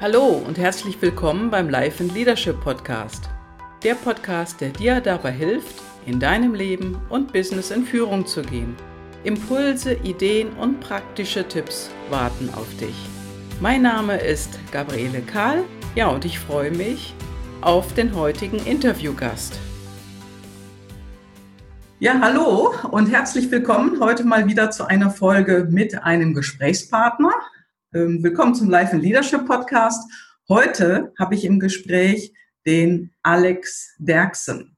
Hallo und herzlich willkommen beim Life and Leadership Podcast. Der Podcast, der dir dabei hilft, in deinem Leben und Business in Führung zu gehen. Impulse, Ideen und praktische Tipps warten auf dich. Mein Name ist Gabriele Kahl. Ja, und ich freue mich auf den heutigen Interviewgast. Ja, hallo und herzlich willkommen heute mal wieder zu einer Folge mit einem Gesprächspartner. Ähm, willkommen zum Life and Leadership Podcast. Heute habe ich im Gespräch den Alex Derksen.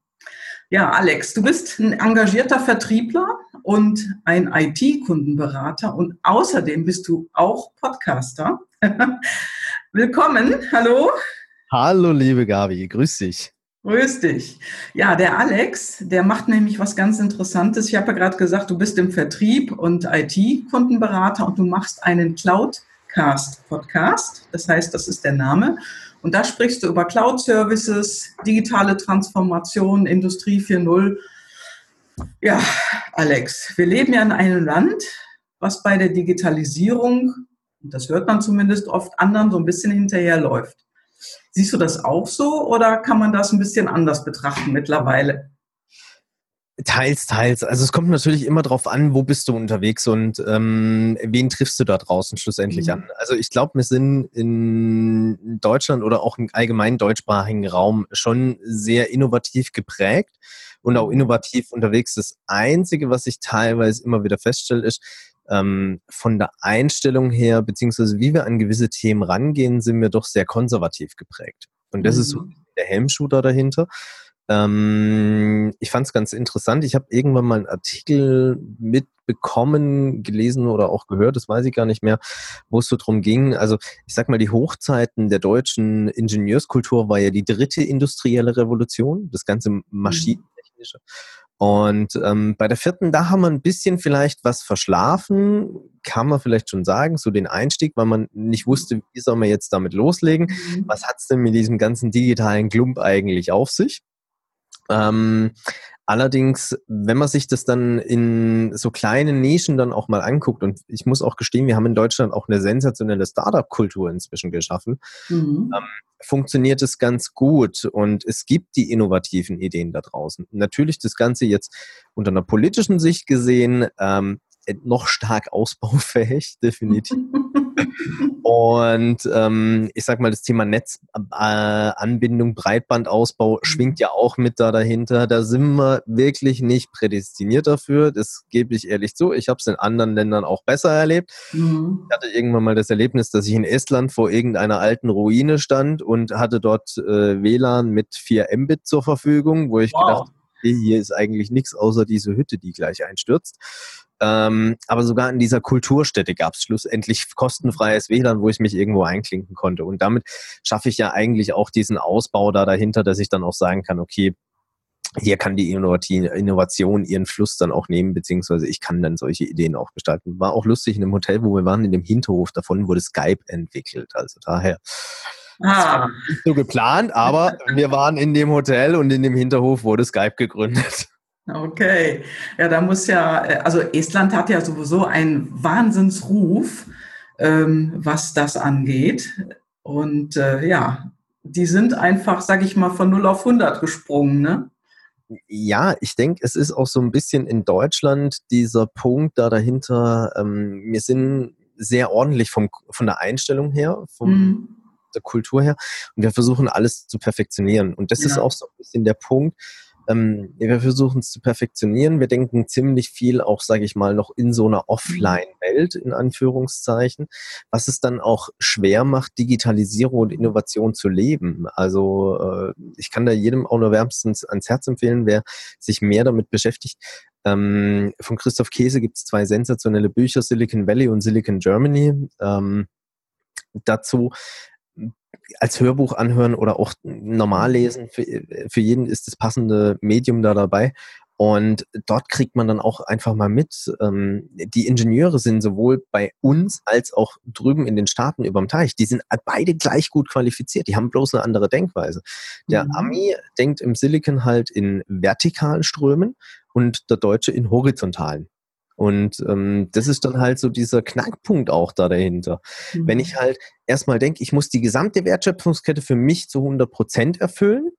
Ja, Alex, du bist ein engagierter Vertriebler und ein IT-Kundenberater und außerdem bist du auch Podcaster. Willkommen, hallo. Hallo, liebe Gabi, grüß dich. Grüß dich. Ja, der Alex, der macht nämlich was ganz Interessantes. Ich habe ja gerade gesagt, du bist im Vertrieb und IT-Kundenberater und du machst einen Cloud- Cast Podcast. Das heißt, das ist der Name. Und da sprichst du über Cloud-Services, digitale Transformation, Industrie 4.0. Ja, Alex, wir leben ja in einem Land, was bei der Digitalisierung, das hört man zumindest oft, anderen so ein bisschen hinterherläuft. Siehst du das auch so oder kann man das ein bisschen anders betrachten mittlerweile? Teils, teils. Also es kommt natürlich immer darauf an, wo bist du unterwegs und ähm, wen triffst du da draußen schlussendlich mhm. an. Also ich glaube, wir sind in Deutschland oder auch im allgemeinen deutschsprachigen Raum schon sehr innovativ geprägt und auch innovativ unterwegs. Das Einzige, was ich teilweise immer wieder feststelle, ist, ähm, von der Einstellung her, beziehungsweise wie wir an gewisse Themen rangehen, sind wir doch sehr konservativ geprägt. Und das mhm. ist so mhm. der Helmshooter dahinter. Ähm, ich fand es ganz interessant. Ich habe irgendwann mal einen Artikel mitbekommen, gelesen oder auch gehört, das weiß ich gar nicht mehr, wo es so drum ging. Also ich sag mal, die Hochzeiten der deutschen Ingenieurskultur war ja die dritte industrielle Revolution, das ganze mhm. Maschinentechnische. Und ähm, bei der vierten, da haben wir ein bisschen vielleicht was verschlafen, kann man vielleicht schon sagen, so den Einstieg, weil man nicht wusste, wie soll man jetzt damit loslegen. Mhm. Was hat es denn mit diesem ganzen digitalen Klump eigentlich auf sich? Ähm, allerdings, wenn man sich das dann in so kleinen Nischen dann auch mal anguckt, und ich muss auch gestehen, wir haben in Deutschland auch eine sensationelle Startup-Kultur inzwischen geschaffen, mhm. ähm, funktioniert es ganz gut und es gibt die innovativen Ideen da draußen. Natürlich das Ganze jetzt unter einer politischen Sicht gesehen, ähm, noch stark ausbaufähig, definitiv. Und ähm, ich sag mal, das Thema Netzanbindung, äh, Breitbandausbau schwingt ja auch mit da dahinter. Da sind wir wirklich nicht prädestiniert dafür. Das gebe ich ehrlich zu. Ich habe es in anderen Ländern auch besser erlebt. Mhm. Ich hatte irgendwann mal das Erlebnis, dass ich in Estland vor irgendeiner alten Ruine stand und hatte dort äh, WLAN mit 4 Mbit zur Verfügung, wo ich wow. gedacht hier ist eigentlich nichts außer diese Hütte, die gleich einstürzt. Ähm, aber sogar in dieser Kulturstätte gab es schlussendlich kostenfreies WLAN, wo ich mich irgendwo einklinken konnte. Und damit schaffe ich ja eigentlich auch diesen Ausbau da dahinter, dass ich dann auch sagen kann, okay, hier kann die Innovation ihren Fluss dann auch nehmen, beziehungsweise ich kann dann solche Ideen auch gestalten. War auch lustig in einem Hotel, wo wir waren, in dem Hinterhof davon wurde Skype entwickelt. Also daher ah. nicht so geplant, aber wir waren in dem Hotel und in dem Hinterhof wurde Skype gegründet. Okay, ja, da muss ja, äh, also Estland hat ja sowieso einen Wahnsinnsruf, ähm, was das angeht. Und äh, ja, die sind einfach, sag ich mal, von 0 auf 100 gesprungen, ne? Ja, ich denke, es ist auch so ein bisschen in Deutschland dieser Punkt da dahinter. Ähm, wir sind sehr ordentlich vom, von der Einstellung her, vom, mhm. Der Kultur her. Und wir versuchen alles zu perfektionieren. Und das ja. ist auch so ein bisschen der Punkt, ähm, wir versuchen es zu perfektionieren. Wir denken ziemlich viel auch, sage ich mal, noch in so einer Offline-Welt, in Anführungszeichen, was es dann auch schwer macht, Digitalisierung und Innovation zu leben. Also äh, ich kann da jedem auch nur wärmstens ans Herz empfehlen, wer sich mehr damit beschäftigt. Ähm, von Christoph Käse gibt es zwei sensationelle Bücher, Silicon Valley und Silicon Germany. Ähm, dazu als Hörbuch anhören oder auch normal mhm. lesen. Für, für jeden ist das passende Medium da dabei. Und dort kriegt man dann auch einfach mal mit, ähm, die Ingenieure sind sowohl bei uns als auch drüben in den Staaten überm Teich, die sind beide gleich gut qualifiziert, die haben bloß eine andere Denkweise. Der mhm. Ami denkt im Silicon halt in vertikalen Strömen und der Deutsche in horizontalen. Und ähm, das ist dann halt so dieser Knackpunkt auch da dahinter. Mhm. Wenn ich halt erstmal denke, ich muss die gesamte Wertschöpfungskette für mich zu 100 Prozent erfüllen,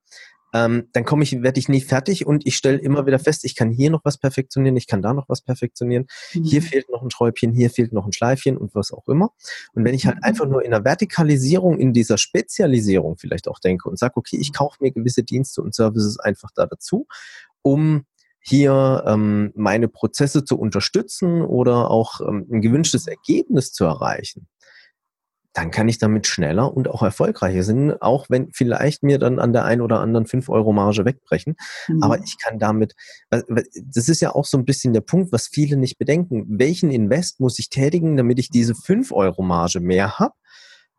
ähm, dann komme ich, werde ich nie fertig und ich stelle immer wieder fest, ich kann hier noch was perfektionieren, ich kann da noch was perfektionieren, mhm. hier fehlt noch ein Schräubchen, hier fehlt noch ein Schleifchen und was auch immer. Und wenn ich halt mhm. einfach nur in der Vertikalisierung, in dieser Spezialisierung vielleicht auch denke und sage, okay, ich kaufe mir gewisse Dienste und Services einfach da dazu, um hier ähm, meine Prozesse zu unterstützen oder auch ähm, ein gewünschtes Ergebnis zu erreichen, dann kann ich damit schneller und auch erfolgreicher sein, auch wenn vielleicht mir dann an der einen oder anderen 5 Euro Marge wegbrechen. Mhm. Aber ich kann damit, das ist ja auch so ein bisschen der Punkt, was viele nicht bedenken. Welchen Invest muss ich tätigen, damit ich diese 5 Euro Marge mehr habe?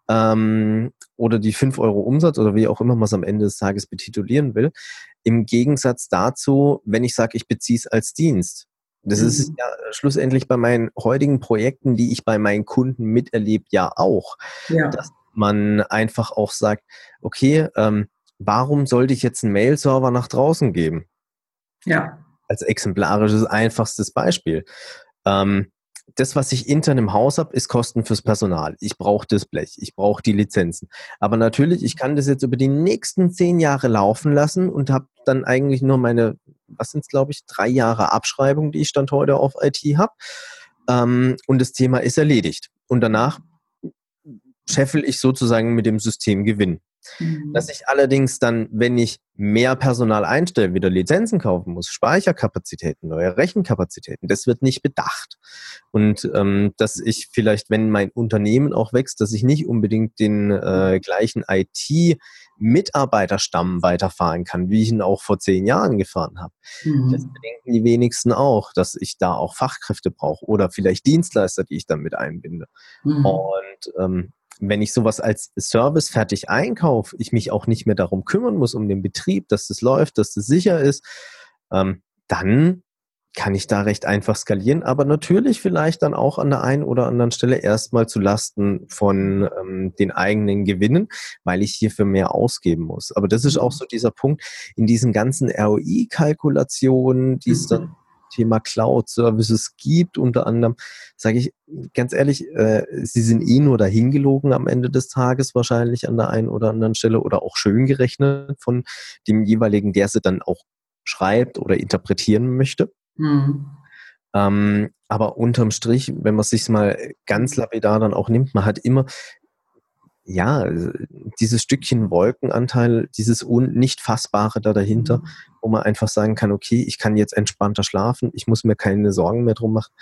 Ähm, oder die 5 Euro Umsatz oder wie auch immer man es am Ende des Tages betitulieren will. Im Gegensatz dazu, wenn ich sage, ich beziehe es als Dienst. Das mhm. ist ja schlussendlich bei meinen heutigen Projekten, die ich bei meinen Kunden miterlebe, ja auch. Ja. Dass man einfach auch sagt, okay, ähm, warum sollte ich jetzt einen Mail-Server nach draußen geben? Ja. Als exemplarisches, einfachstes Beispiel. Ähm, das, was ich intern im Haus habe, ist Kosten fürs Personal. Ich brauche das Blech, ich brauche die Lizenzen. Aber natürlich, ich kann das jetzt über die nächsten zehn Jahre laufen lassen und habe dann eigentlich nur meine, was sind es, glaube ich, drei Jahre Abschreibung, die ich Stand heute auf IT habe. Ähm, und das Thema ist erledigt. Und danach scheffel ich sozusagen mit dem System Gewinn. Mhm. Dass ich allerdings dann, wenn ich mehr Personal einstelle, wieder Lizenzen kaufen muss, Speicherkapazitäten, neue Rechenkapazitäten, das wird nicht bedacht. Und ähm, dass ich vielleicht, wenn mein Unternehmen auch wächst, dass ich nicht unbedingt den äh, gleichen IT-Mitarbeiterstamm weiterfahren kann, wie ich ihn auch vor zehn Jahren gefahren habe. Mhm. Das bedenken die wenigsten auch, dass ich da auch Fachkräfte brauche oder vielleicht Dienstleister, die ich dann mit einbinde. Mhm. Und ähm, wenn ich sowas als Service fertig einkaufe, ich mich auch nicht mehr darum kümmern muss, um den Betrieb, dass das läuft, dass das sicher ist, ähm, dann kann ich da recht einfach skalieren, aber natürlich vielleicht dann auch an der einen oder anderen Stelle erstmal zu Lasten von ähm, den eigenen Gewinnen, weil ich hierfür mehr ausgeben muss. Aber das ist auch mhm. so dieser Punkt in diesen ganzen ROI-Kalkulationen, die es dann mhm. Thema Cloud-Services gibt, unter anderem, sage ich ganz ehrlich, äh, sie sind eh nur dahingelogen am Ende des Tages wahrscheinlich an der einen oder anderen Stelle oder auch schön gerechnet von dem jeweiligen, der sie dann auch schreibt oder interpretieren möchte. Mhm. Ähm, aber unterm Strich, wenn man sich mal ganz lapidar dann auch nimmt, man hat immer ja, dieses Stückchen Wolkenanteil, dieses un nicht fassbare da dahinter, mhm. wo man einfach sagen kann, okay, ich kann jetzt entspannter schlafen, ich muss mir keine Sorgen mehr drum machen.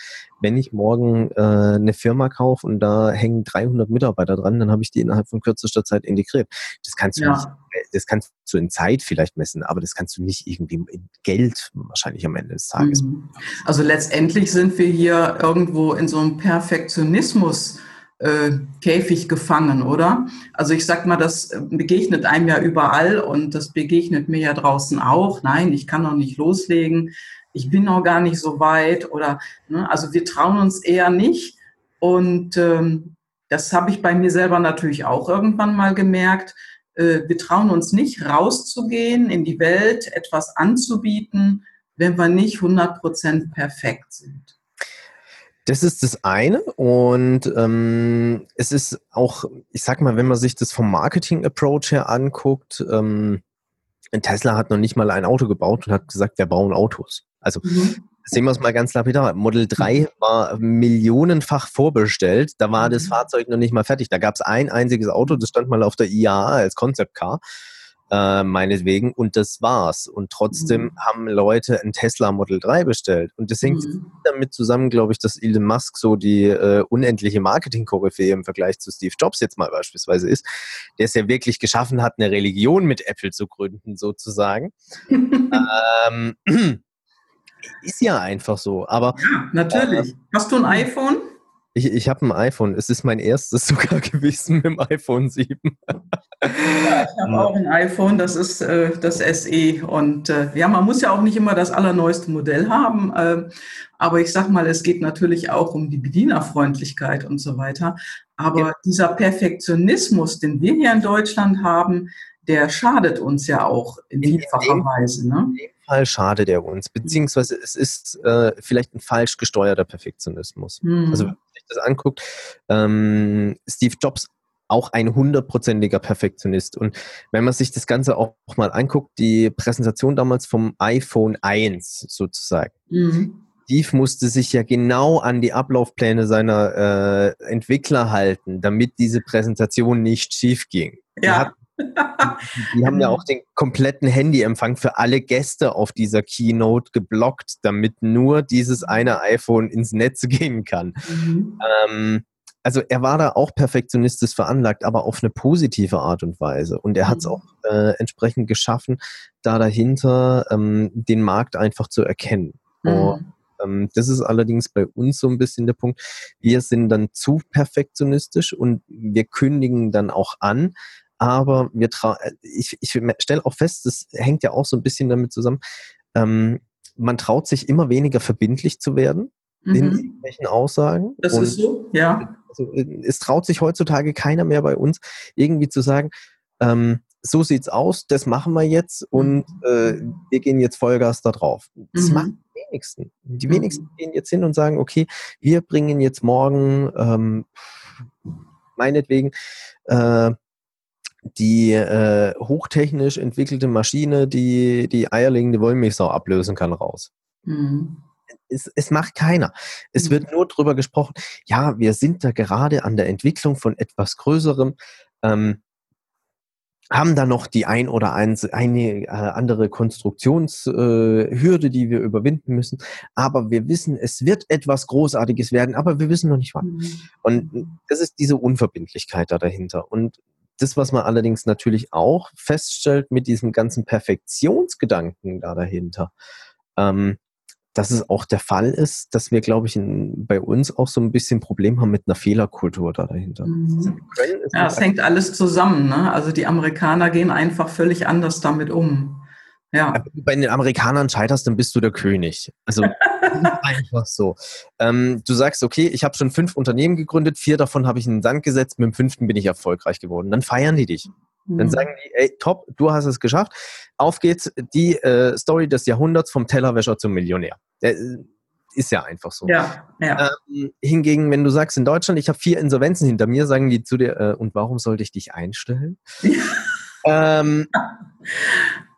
Wenn ich morgen äh, eine Firma kaufe und da hängen 300 Mitarbeiter dran, dann habe ich die innerhalb von kürzester Zeit integriert. Das kannst du ja. nicht, das kannst du in Zeit vielleicht messen, aber das kannst du nicht irgendwie in Geld wahrscheinlich am Ende des Tages. Mhm. Also letztendlich sind wir hier irgendwo in so einem Perfektionismus äh, Käfig gefangen, oder? Also ich sag mal, das begegnet einem ja überall und das begegnet mir ja draußen auch. Nein, ich kann noch nicht loslegen, ich bin noch gar nicht so weit oder ne, also wir trauen uns eher nicht und ähm, das habe ich bei mir selber natürlich auch irgendwann mal gemerkt. Äh, wir trauen uns nicht rauszugehen in die Welt, etwas anzubieten, wenn wir nicht 100% perfekt sind. Das ist das eine und ähm, es ist auch, ich sag mal, wenn man sich das vom Marketing-Approach her anguckt, ähm, Tesla hat noch nicht mal ein Auto gebaut und hat gesagt, wir bauen Autos. Also mhm. sehen wir es mal ganz lapidar. Model 3 mhm. war millionenfach vorbestellt, da war mhm. das Fahrzeug noch nicht mal fertig. Da gab es ein einziges Auto, das stand mal auf der IAA als Concept Car äh, meinetwegen, und das war's. Und trotzdem mhm. haben Leute ein Tesla Model 3 bestellt. Und das hängt mhm. damit zusammen, glaube ich, dass Elon Musk so die äh, unendliche Marketing-Koryphäe im Vergleich zu Steve Jobs jetzt mal beispielsweise ist, der es ja wirklich geschaffen hat, eine Religion mit Apple zu gründen, sozusagen. ähm, ist ja einfach so. Aber ja, natürlich. Äh, Hast du ein iPhone? Ich, ich habe ein iPhone. Es ist mein erstes sogar gewesen mit dem iPhone 7. ja, ich habe auch ein iPhone, das ist äh, das SE. Und äh, ja, man muss ja auch nicht immer das allerneueste Modell haben. Äh, aber ich sag mal, es geht natürlich auch um die Bedienerfreundlichkeit und so weiter. Aber ja. dieser Perfektionismus, den wir hier in Deutschland haben, der schadet uns ja auch in, in vielfacher Weise. Ne? In dem Fall schadet er uns, beziehungsweise es ist äh, vielleicht ein falsch gesteuerter Perfektionismus. Mhm. Also wenn man sich das anguckt, ähm, Steve Jobs auch ein hundertprozentiger Perfektionist. Und wenn man sich das Ganze auch mal anguckt, die Präsentation damals vom iPhone 1 sozusagen. Mhm. Steve musste sich ja genau an die Ablaufpläne seiner äh, Entwickler halten, damit diese Präsentation nicht schief ging. Ja. Die, haben ja auch den kompletten Handyempfang für alle Gäste auf dieser Keynote geblockt, damit nur dieses eine iPhone ins Netz gehen kann. Mhm. Ähm, also er war da auch perfektionistisch veranlagt, aber auf eine positive Art und Weise. Und er hat es mhm. auch äh, entsprechend geschaffen, da dahinter ähm, den Markt einfach zu erkennen. Mhm. Und, ähm, das ist allerdings bei uns so ein bisschen der Punkt. Wir sind dann zu perfektionistisch und wir kündigen dann auch an. Aber wir äh, ich, ich stelle auch fest, das hängt ja auch so ein bisschen damit zusammen. Ähm, man traut sich immer weniger verbindlich zu werden mhm. in irgendwelchen Aussagen. Das und ist so, ja. Also, äh, es traut sich heutzutage keiner mehr bei uns, irgendwie zu sagen, ähm, so sieht's aus, das machen wir jetzt und äh, wir gehen jetzt Vollgas da drauf. Das mhm. machen die wenigsten. Die wenigsten mhm. gehen jetzt hin und sagen, okay, wir bringen jetzt morgen ähm, meinetwegen äh, die äh, hochtechnisch entwickelte Maschine, die die eierlegende Wollmilchsau ablösen kann, raus. Mhm es, es macht keiner. Es wird mhm. nur darüber gesprochen, ja, wir sind da gerade an der Entwicklung von etwas Größerem. Ähm, haben da noch die ein oder ein, eine äh, andere Konstruktionshürde, äh, die wir überwinden müssen. Aber wir wissen, es wird etwas Großartiges werden, aber wir wissen noch nicht wann. Mhm. Und das ist diese Unverbindlichkeit da dahinter. Und das, was man allerdings natürlich auch feststellt mit diesem ganzen Perfektionsgedanken da dahinter, ähm, dass es auch der Fall ist, dass wir, glaube ich, in, bei uns auch so ein bisschen Problem haben mit einer Fehlerkultur da dahinter. Mhm. ja, es hängt alles zusammen. Ne? Also die Amerikaner gehen einfach völlig anders damit um. Ja. Wenn du bei den Amerikanern scheiterst, dann bist du der König. Also einfach so. Ähm, du sagst, okay, ich habe schon fünf Unternehmen gegründet, vier davon habe ich in den Sand gesetzt, mit dem fünften bin ich erfolgreich geworden. Dann feiern die dich. Dann mhm. sagen die, ey, top, du hast es geschafft. Auf geht's, die äh, Story des Jahrhunderts vom Tellerwäscher zum Millionär. Der, äh, ist ja einfach so. Ja, ja. Ähm, hingegen, wenn du sagst, in Deutschland, ich habe vier Insolvenzen hinter mir, sagen die zu dir, äh, und warum sollte ich dich einstellen? ähm,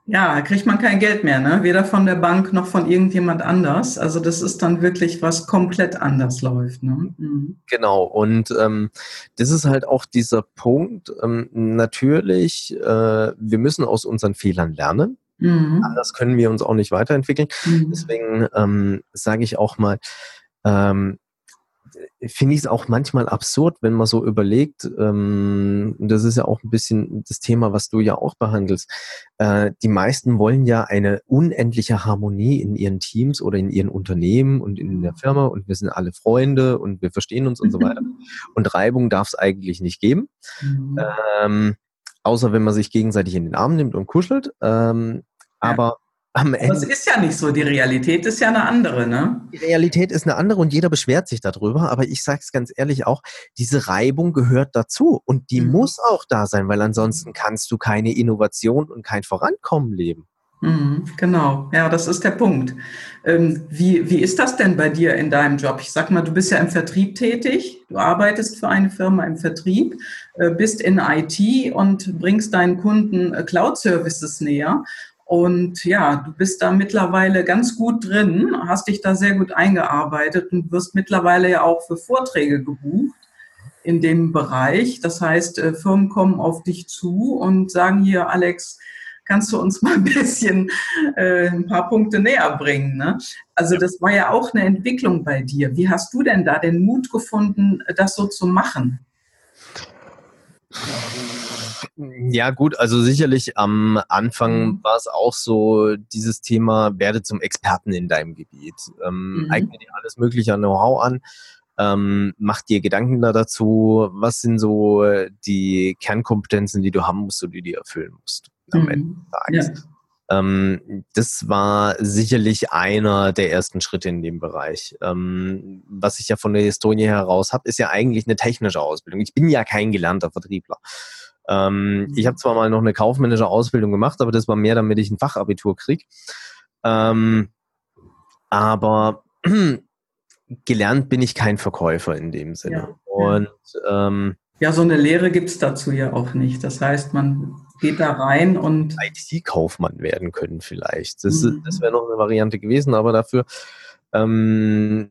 ja, kriegt man kein Geld mehr, ne? Weder von der Bank noch von irgendjemand anders. Also das ist dann wirklich was komplett anders läuft. Ne? Mhm. Genau, und ähm, das ist halt auch dieser Punkt. Ähm, natürlich, äh, wir müssen aus unseren Fehlern lernen. Mhm. Anders können wir uns auch nicht weiterentwickeln. Mhm. Deswegen ähm, sage ich auch mal, ähm, finde ich es auch manchmal absurd, wenn man so überlegt, ähm, das ist ja auch ein bisschen das Thema, was du ja auch behandelst. Äh, die meisten wollen ja eine unendliche Harmonie in ihren Teams oder in ihren Unternehmen und in der Firma und wir sind alle Freunde und wir verstehen uns und so weiter. Und Reibung darf es eigentlich nicht geben. Mhm. Ähm, außer wenn man sich gegenseitig in den Arm nimmt und kuschelt. Ähm, aber am Ende. Das ist ja nicht so. Die Realität ist ja eine andere, ne? Die Realität ist eine andere und jeder beschwert sich darüber. Aber ich sage es ganz ehrlich auch, diese Reibung gehört dazu und die mhm. muss auch da sein, weil ansonsten kannst du keine Innovation und kein Vorankommen leben. Mhm, genau, ja, das ist der Punkt. Ähm, wie, wie ist das denn bei dir in deinem Job? Ich sag mal, du bist ja im Vertrieb tätig, du arbeitest für eine Firma im Vertrieb, äh, bist in IT und bringst deinen Kunden äh, Cloud-Services näher. Und ja, du bist da mittlerweile ganz gut drin, hast dich da sehr gut eingearbeitet und wirst mittlerweile ja auch für Vorträge gebucht in dem Bereich. Das heißt, äh, Firmen kommen auf dich zu und sagen hier, Alex, kannst du uns mal ein bisschen äh, ein paar Punkte näher bringen. Ne? Also das war ja auch eine Entwicklung bei dir. Wie hast du denn da den Mut gefunden, das so zu machen? Ja, gut, also sicherlich am Anfang mhm. war es auch so dieses Thema, werde zum Experten in deinem Gebiet. Ähm, mhm. Eigne dir alles mögliche an Know-how an. Ähm, mach dir Gedanken da dazu, was sind so die Kernkompetenzen, die du haben musst und die du erfüllen musst am mhm. Ende des Tages. Ja. Ähm, das war sicherlich einer der ersten Schritte in dem Bereich. Ähm, was ich ja von der Historie heraus habe, ist ja eigentlich eine technische Ausbildung. Ich bin ja kein gelernter Vertriebler. Ähm, ich habe zwar mal noch eine kaufmännische Ausbildung gemacht, aber das war mehr, damit ich ein Fachabitur kriege. Ähm, aber gelernt bin ich kein Verkäufer in dem Sinne. Ja. Und ähm, ja, so eine Lehre gibt es dazu ja auch nicht. Das heißt, man geht da rein und. IT-Kaufmann werden können vielleicht. Das, mhm. das wäre noch eine Variante gewesen, aber dafür ähm,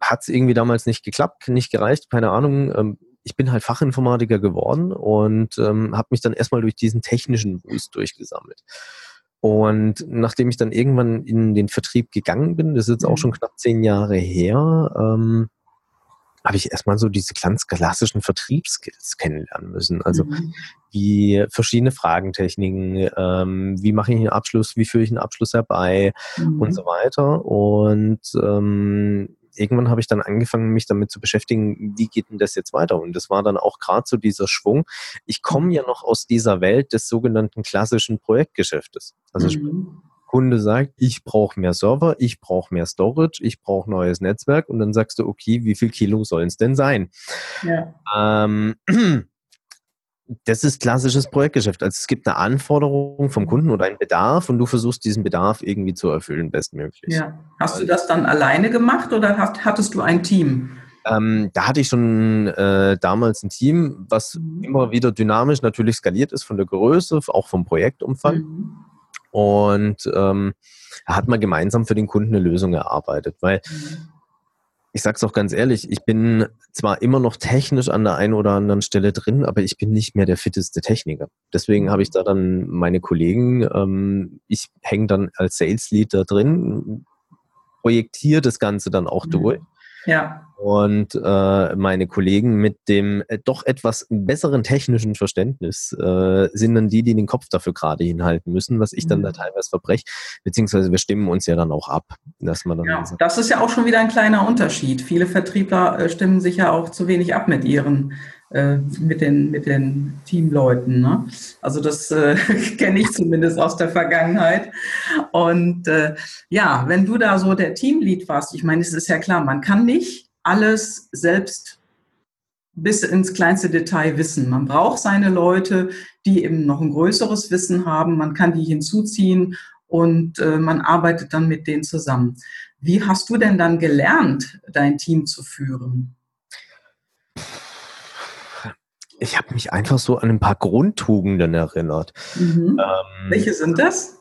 hat es irgendwie damals nicht geklappt, nicht gereicht, keine Ahnung. Ähm, ich bin halt Fachinformatiker geworden und ähm, habe mich dann erstmal durch diesen technischen Wust durchgesammelt. Und nachdem ich dann irgendwann in den Vertrieb gegangen bin, das ist jetzt auch mhm. schon knapp zehn Jahre her, ähm, habe ich erstmal so diese ganz klassischen Vertriebsskills kennenlernen müssen. Also mhm. wie verschiedene Fragentechniken, ähm, wie mache ich einen Abschluss, wie führe ich einen Abschluss herbei mhm. und so weiter. Und ähm, irgendwann habe ich dann angefangen, mich damit zu beschäftigen, wie geht denn das jetzt weiter? Und das war dann auch gerade so dieser Schwung. Ich komme ja noch aus dieser Welt des sogenannten klassischen Projektgeschäftes. Also mhm. Kunde sagt, ich brauche mehr Server, ich brauche mehr Storage, ich brauche neues Netzwerk und dann sagst du, okay, wie viel Kilo sollen es denn sein? Ja. Ähm, das ist klassisches Projektgeschäft. Also es gibt eine Anforderung vom Kunden oder einen Bedarf und du versuchst diesen Bedarf irgendwie zu erfüllen, bestmöglich. Ja. Hast du das dann alleine gemacht oder hast, hattest du ein Team? Ähm, da hatte ich schon äh, damals ein Team, was mhm. immer wieder dynamisch natürlich skaliert ist von der Größe, auch vom Projektumfang. Mhm. Und ähm, hat man gemeinsam für den Kunden eine Lösung erarbeitet, weil mhm ich sage es auch ganz ehrlich, ich bin zwar immer noch technisch an der einen oder anderen Stelle drin, aber ich bin nicht mehr der fitteste Techniker. Deswegen habe ich da dann meine Kollegen, ähm, ich hänge dann als Sales Lead da drin, projektiere das Ganze dann auch mhm. durch. Ja. Und äh, meine Kollegen mit dem äh, doch etwas besseren technischen Verständnis äh, sind dann die, die den Kopf dafür gerade hinhalten müssen, was ich dann da mhm. teilweise verbreche. Beziehungsweise wir stimmen uns ja dann auch ab. Dass man dann ja, das ist ja auch schon wieder ein kleiner Unterschied. Viele Vertriebler äh, stimmen sich ja auch zu wenig ab mit ihren äh, mit den, mit den Teamleuten. Ne? Also das äh, kenne ich zumindest aus der Vergangenheit. Und äh, ja, wenn du da so der Teamlead warst, ich meine, es ist ja klar, man kann nicht alles selbst bis ins kleinste Detail wissen. Man braucht seine Leute, die eben noch ein größeres Wissen haben. Man kann die hinzuziehen und äh, man arbeitet dann mit denen zusammen. Wie hast du denn dann gelernt, dein Team zu führen? Ich habe mich einfach so an ein paar Grundtugenden erinnert. Mhm. Ähm, Welche sind das?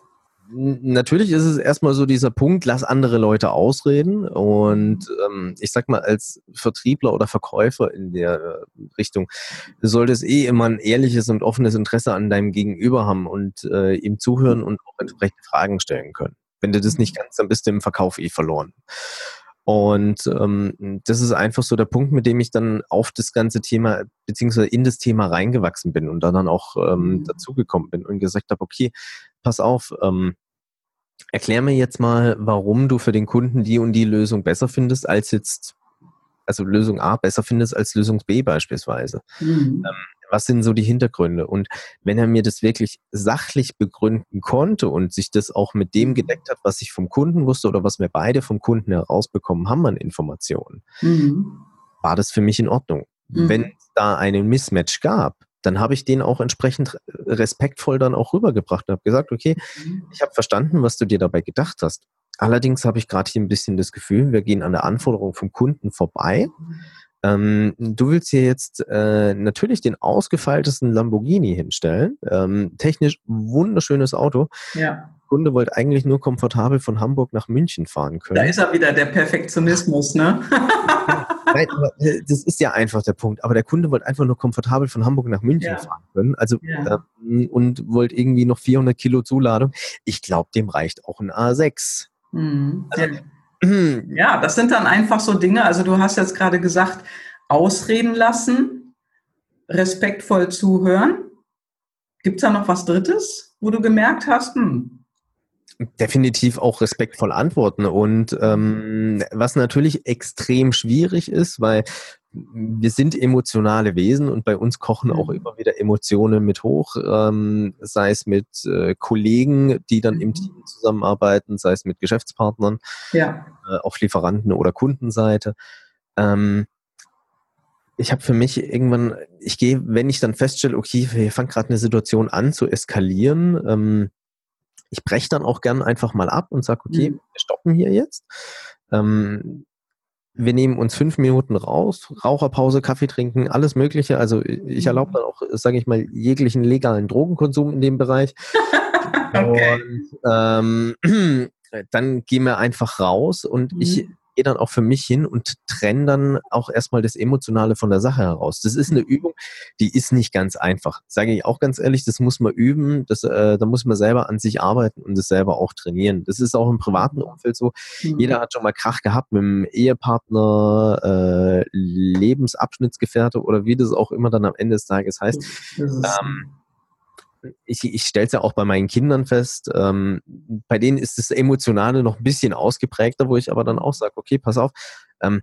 Natürlich ist es erstmal so dieser Punkt, lass andere Leute ausreden. Und ähm, ich sag mal, als Vertriebler oder Verkäufer in der äh, Richtung sollte es eh immer ein ehrliches und offenes Interesse an deinem Gegenüber haben und äh, ihm zuhören und auch entsprechende Fragen stellen können. Wenn du das nicht kannst, dann bist du im Verkauf eh verloren. Und ähm, das ist einfach so der Punkt, mit dem ich dann auf das ganze Thema, beziehungsweise in das Thema reingewachsen bin und dann auch ähm, mhm. dazugekommen bin und gesagt habe, okay, pass auf, ähm, erklär mir jetzt mal, warum du für den Kunden die und die Lösung besser findest, als jetzt, also Lösung A besser findest als Lösung B beispielsweise. Mhm. Was sind so die Hintergründe? Und wenn er mir das wirklich sachlich begründen konnte und sich das auch mit dem mhm. gedeckt hat, was ich vom Kunden wusste oder was wir beide vom Kunden herausbekommen haben an Informationen, mhm. war das für mich in Ordnung. Mhm. Wenn es da einen Mismatch gab, dann habe ich den auch entsprechend respektvoll dann auch rübergebracht und habe gesagt, okay, mhm. ich habe verstanden, was du dir dabei gedacht hast. Allerdings habe ich gerade hier ein bisschen das Gefühl, wir gehen an der Anforderung vom Kunden vorbei. Ähm, du willst hier jetzt äh, natürlich den ausgefeiltesten Lamborghini hinstellen. Ähm, technisch wunderschönes Auto. Ja. Kunde wollte eigentlich nur komfortabel von Hamburg nach München fahren können. Da ist er wieder, der Perfektionismus, ne? Nein, äh, das ist ja einfach der Punkt. Aber der Kunde wollte einfach nur komfortabel von Hamburg nach München ja. fahren können. Also ja. ähm, und wollte irgendwie noch 400 Kilo Zuladung. Ich glaube, dem reicht auch ein A6. Mhm. Also, ja, das sind dann einfach so Dinge. Also du hast jetzt gerade gesagt, ausreden lassen, respektvoll zuhören. Gibt es da noch was Drittes, wo du gemerkt hast, hm, Definitiv auch respektvoll antworten. Und ähm, was natürlich extrem schwierig ist, weil wir sind emotionale Wesen und bei uns kochen auch mhm. immer wieder Emotionen mit hoch, ähm, sei es mit äh, Kollegen, die dann im mhm. Team zusammenarbeiten, sei es mit Geschäftspartnern, ja. äh, auf Lieferanten- oder Kundenseite. Ähm, ich habe für mich irgendwann, ich gehe, wenn ich dann feststelle, okay, hier fängt gerade eine Situation an zu eskalieren, ähm, ich breche dann auch gern einfach mal ab und sage, okay, mhm. wir stoppen hier jetzt. Ähm, wir nehmen uns fünf Minuten raus, Raucherpause, Kaffee trinken, alles Mögliche. Also ich erlaube dann auch, sage ich mal, jeglichen legalen Drogenkonsum in dem Bereich. okay. Und ähm, dann gehen wir einfach raus und mhm. ich gehe dann auch für mich hin und trenne dann auch erstmal das Emotionale von der Sache heraus. Das ist eine mhm. Übung, die ist nicht ganz einfach. Sage ich auch ganz ehrlich, das muss man üben, das, äh, da muss man selber an sich arbeiten und das selber auch trainieren. Das ist auch im privaten Umfeld so. Mhm. Jeder hat schon mal Krach gehabt mit dem Ehepartner, äh, Lebensabschnittsgefährte oder wie das auch immer dann am Ende des Tages heißt. Ähm, ich, ich stelle es ja auch bei meinen Kindern fest, ähm, bei denen ist das Emotionale noch ein bisschen ausgeprägter, wo ich aber dann auch sage, okay, pass auf, ähm,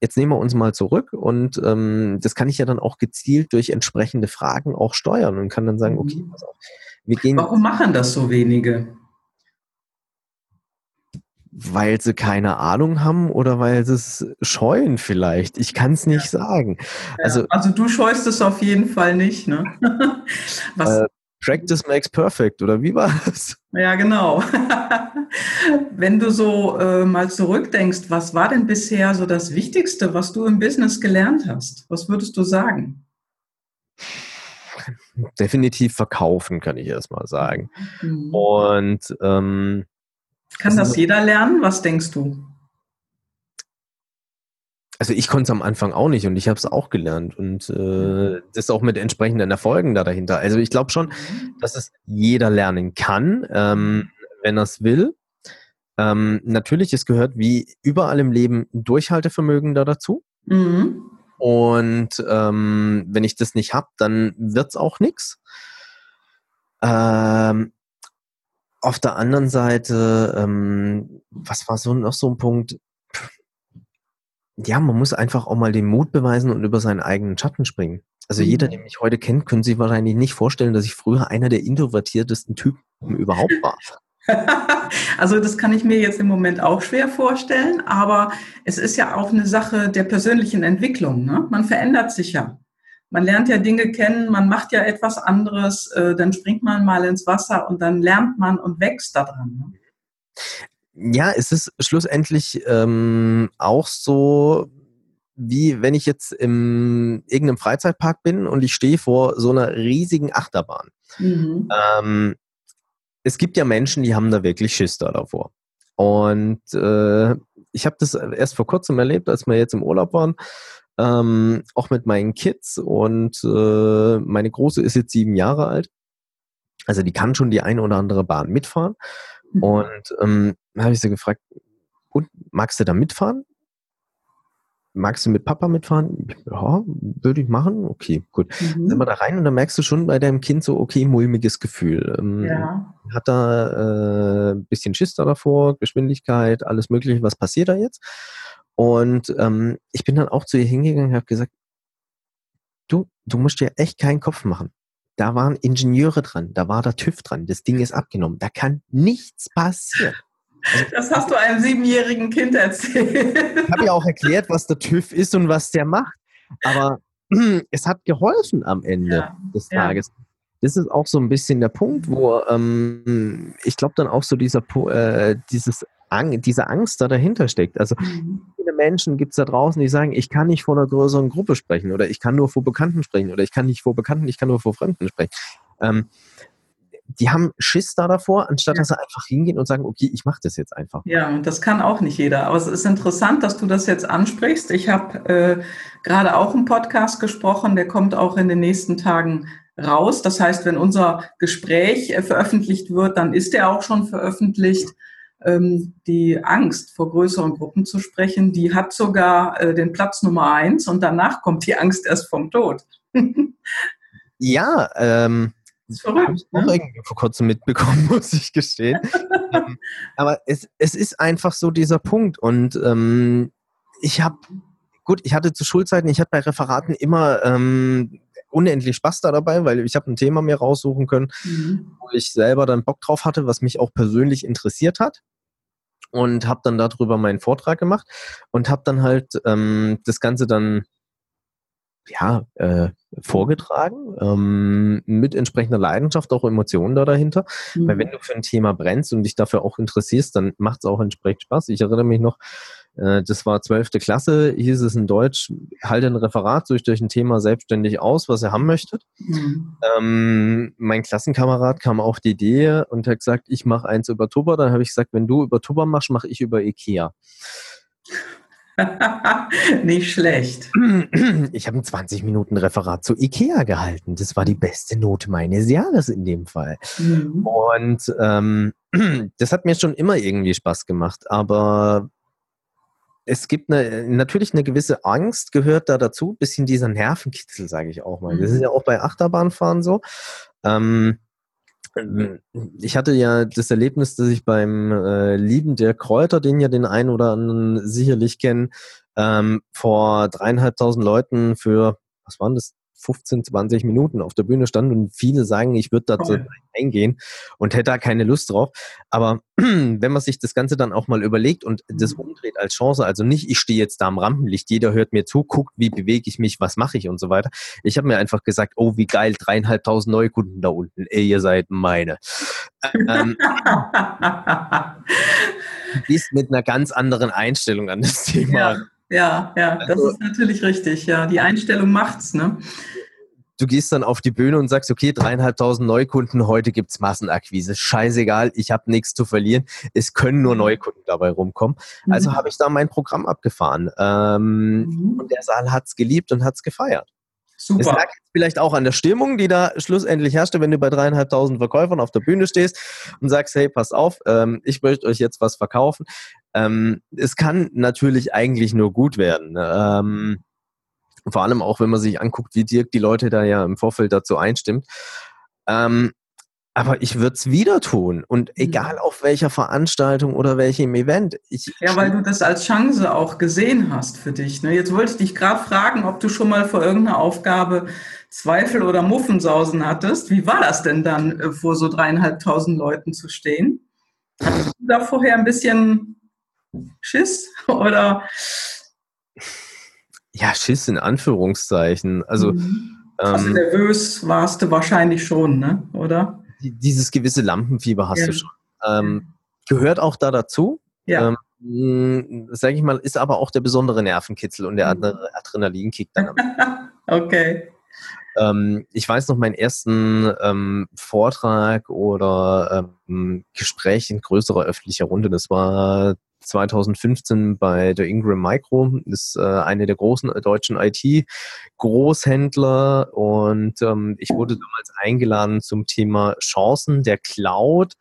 jetzt nehmen wir uns mal zurück und ähm, das kann ich ja dann auch gezielt durch entsprechende Fragen auch steuern und kann dann sagen, okay, mhm. pass auf, wir gehen. Warum machen das so wenige? Weil sie keine Ahnung haben oder weil sie es scheuen vielleicht. Ich kann es nicht ja. sagen. Also, also du scheust es auf jeden Fall nicht, ne? Was, äh, Practice makes perfect, oder wie war das? Ja, genau. Wenn du so äh, mal zurückdenkst, was war denn bisher so das Wichtigste, was du im Business gelernt hast? Was würdest du sagen? Definitiv verkaufen, kann ich erst mal sagen. Mhm. Und ähm, kann das jeder lernen? Was denkst du? Also ich konnte es am Anfang auch nicht und ich habe es auch gelernt und äh, das auch mit entsprechenden Erfolgen da dahinter. Also ich glaube schon, mhm. dass es jeder lernen kann, ähm, wenn er es will. Ähm, natürlich, es gehört wie überall im Leben Durchhaltevermögen da dazu. Mhm. Und ähm, wenn ich das nicht habe, dann wird es auch nichts. Ähm, auf der anderen Seite, ähm, was war so noch so ein Punkt? Ja, man muss einfach auch mal den Mut beweisen und über seinen eigenen Schatten springen. Also mhm. jeder, der mich heute kennt, können sich wahrscheinlich nicht vorstellen, dass ich früher einer der introvertiertesten Typen überhaupt war. also das kann ich mir jetzt im Moment auch schwer vorstellen, aber es ist ja auch eine Sache der persönlichen Entwicklung. Ne? Man verändert sich ja. Man lernt ja Dinge kennen, man macht ja etwas anderes, äh, dann springt man mal ins Wasser und dann lernt man und wächst daran. Ne? Ja, es ist schlussendlich ähm, auch so, wie wenn ich jetzt im irgendeinem Freizeitpark bin und ich stehe vor so einer riesigen Achterbahn. Mhm. Ähm, es gibt ja Menschen, die haben da wirklich Schiss da davor. Und äh, ich habe das erst vor kurzem erlebt, als wir jetzt im Urlaub waren, ähm, auch mit meinen Kids. Und äh, meine Große ist jetzt sieben Jahre alt. Also die kann schon die eine oder andere Bahn mitfahren. Mhm. Und ähm, habe ich sie gefragt, und magst du da mitfahren? Magst du mit Papa mitfahren? Ja, würde ich machen. Okay, gut. Mhm. Sind wir da rein und dann merkst du schon bei deinem Kind so, okay, mulmiges Gefühl. Ähm, ja. Hat da äh, ein bisschen Schiss da davor, Geschwindigkeit, alles Mögliche. Was passiert da jetzt? Und ähm, ich bin dann auch zu ihr hingegangen und habe gesagt, du, du musst dir echt keinen Kopf machen. Da waren Ingenieure dran, da war der TÜV dran, das Ding ist abgenommen. Da kann nichts passieren. Also, das hast du einem siebenjährigen Kind erzählt. Ich habe ja auch erklärt, was der TÜV ist und was der macht. Aber es hat geholfen am Ende ja, des Tages. Ja. Das ist auch so ein bisschen der Punkt, wo ähm, ich glaube dann auch so dieser äh, dieses Ang diese Angst da dahinter steckt. Also mhm. viele Menschen gibt es da draußen, die sagen, ich kann nicht vor einer größeren Gruppe sprechen oder ich kann nur vor Bekannten sprechen oder ich kann nicht vor Bekannten, ich kann nur vor Fremden sprechen. Ähm, die haben Schiss da davor, anstatt ja. dass sie einfach hingehen und sagen, okay, ich mache das jetzt einfach. Ja, und das kann auch nicht jeder. Aber es ist interessant, dass du das jetzt ansprichst. Ich habe äh, gerade auch einen Podcast gesprochen, der kommt auch in den nächsten Tagen raus. Das heißt, wenn unser Gespräch äh, veröffentlicht wird, dann ist er auch schon veröffentlicht. Ähm, die Angst vor größeren Gruppen zu sprechen, die hat sogar äh, den Platz Nummer eins und danach kommt die Angst erst vom Tod. ja, ähm, Verrückt, habe ich auch ne? irgendwie vor kurzem mitbekommen, muss ich gestehen. Ähm, aber es, es ist einfach so dieser Punkt. Und ähm, ich habe, gut, ich hatte zu Schulzeiten, ich hatte bei Referaten immer ähm, unendlich Spaß da dabei, weil ich habe ein Thema mir raussuchen können, mhm. wo ich selber dann Bock drauf hatte, was mich auch persönlich interessiert hat. Und habe dann darüber meinen Vortrag gemacht und habe dann halt ähm, das Ganze dann ja, äh, vorgetragen, ähm, mit entsprechender Leidenschaft, auch Emotionen da dahinter. Mhm. Weil wenn du für ein Thema brennst und dich dafür auch interessierst, dann macht es auch entsprechend Spaß. Ich erinnere mich noch, äh, das war zwölfte Klasse, hieß es in Deutsch, halte ein Referat, sucht euch ein Thema selbstständig aus, was ihr haben möchtet. Mhm. Ähm, mein Klassenkamerad kam auf die Idee und hat gesagt, ich mache eins über Tuba. Dann habe ich gesagt, wenn du über Tuba machst, mache ich über Ikea. Nicht schlecht. Ich habe ein 20 Minuten Referat zu IKEA gehalten. Das war die beste Note meines Jahres in dem Fall. Mhm. Und ähm, das hat mir schon immer irgendwie Spaß gemacht. Aber es gibt eine, natürlich eine gewisse Angst, gehört da dazu. Bisschen dieser Nervenkitzel, sage ich auch mal. Das ist mhm. ja auch bei Achterbahnfahren so. Ähm, ich hatte ja das Erlebnis, dass ich beim äh, Lieben der Kräuter, den ja den einen oder anderen sicherlich kennen, ähm, vor dreieinhalbtausend Leuten für, was waren das, 15, 20 Minuten auf der Bühne stand und viele sagen, ich würde da okay. eingehen und hätte da keine Lust drauf. Aber wenn man sich das Ganze dann auch mal überlegt und das mhm. umdreht als Chance, also nicht, ich stehe jetzt da am Rampenlicht, jeder hört mir zu, guckt, wie bewege ich mich, was mache ich und so weiter. Ich habe mir einfach gesagt, oh, wie geil, dreieinhalbtausend Neukunden da unten, ey, ihr seid meine. ähm, gehst mit einer ganz anderen Einstellung an das Thema. Ja. Ja, ja, das also, ist natürlich richtig. Ja, die Einstellung macht's, ne? Du gehst dann auf die Bühne und sagst, okay, dreieinhalbtausend Neukunden, heute gibt's Massenakquise. Scheißegal, ich habe nichts zu verlieren. Es können nur mhm. Neukunden dabei rumkommen. Also mhm. habe ich da mein Programm abgefahren. Ähm, mhm. Und der Saal hat's geliebt und hat's gefeiert. Super. Es lag vielleicht auch an der Stimmung, die da schlussendlich herrschte, wenn du bei dreieinhalbtausend Verkäufern auf der Bühne stehst und sagst, hey, pass auf, ähm, ich möchte euch jetzt was verkaufen. Ähm, es kann natürlich eigentlich nur gut werden. Ähm, vor allem auch, wenn man sich anguckt, wie Dirk die Leute da ja im Vorfeld dazu einstimmt. Ähm, aber ich würde es wieder tun. Und mhm. egal auf welcher Veranstaltung oder welchem Event. Ja, weil du das als Chance auch gesehen hast für dich. Ne? Jetzt wollte ich dich gerade fragen, ob du schon mal vor irgendeiner Aufgabe Zweifel oder Muffensausen hattest. Wie war das denn dann, äh, vor so dreieinhalbtausend Leuten zu stehen? Hattest du da vorher ein bisschen Schiss oder? Ja, Schiss in Anführungszeichen. Also, mhm. also nervös warst du wahrscheinlich schon, ne? oder? Dieses gewisse Lampenfieber hast ja. du schon. Ähm, gehört auch da dazu. Ja. Ähm, sage ich mal, ist aber auch der besondere Nervenkitzel und der mhm. Adrenalinkick dann. okay. Ähm, ich weiß noch meinen ersten ähm, Vortrag oder ähm, Gespräch in größerer öffentlicher Runde. Das war 2015 bei der Ingram Micro, ist äh, eine der großen deutschen IT-Großhändler und ähm, ich wurde damals eingeladen zum Thema Chancen der Cloud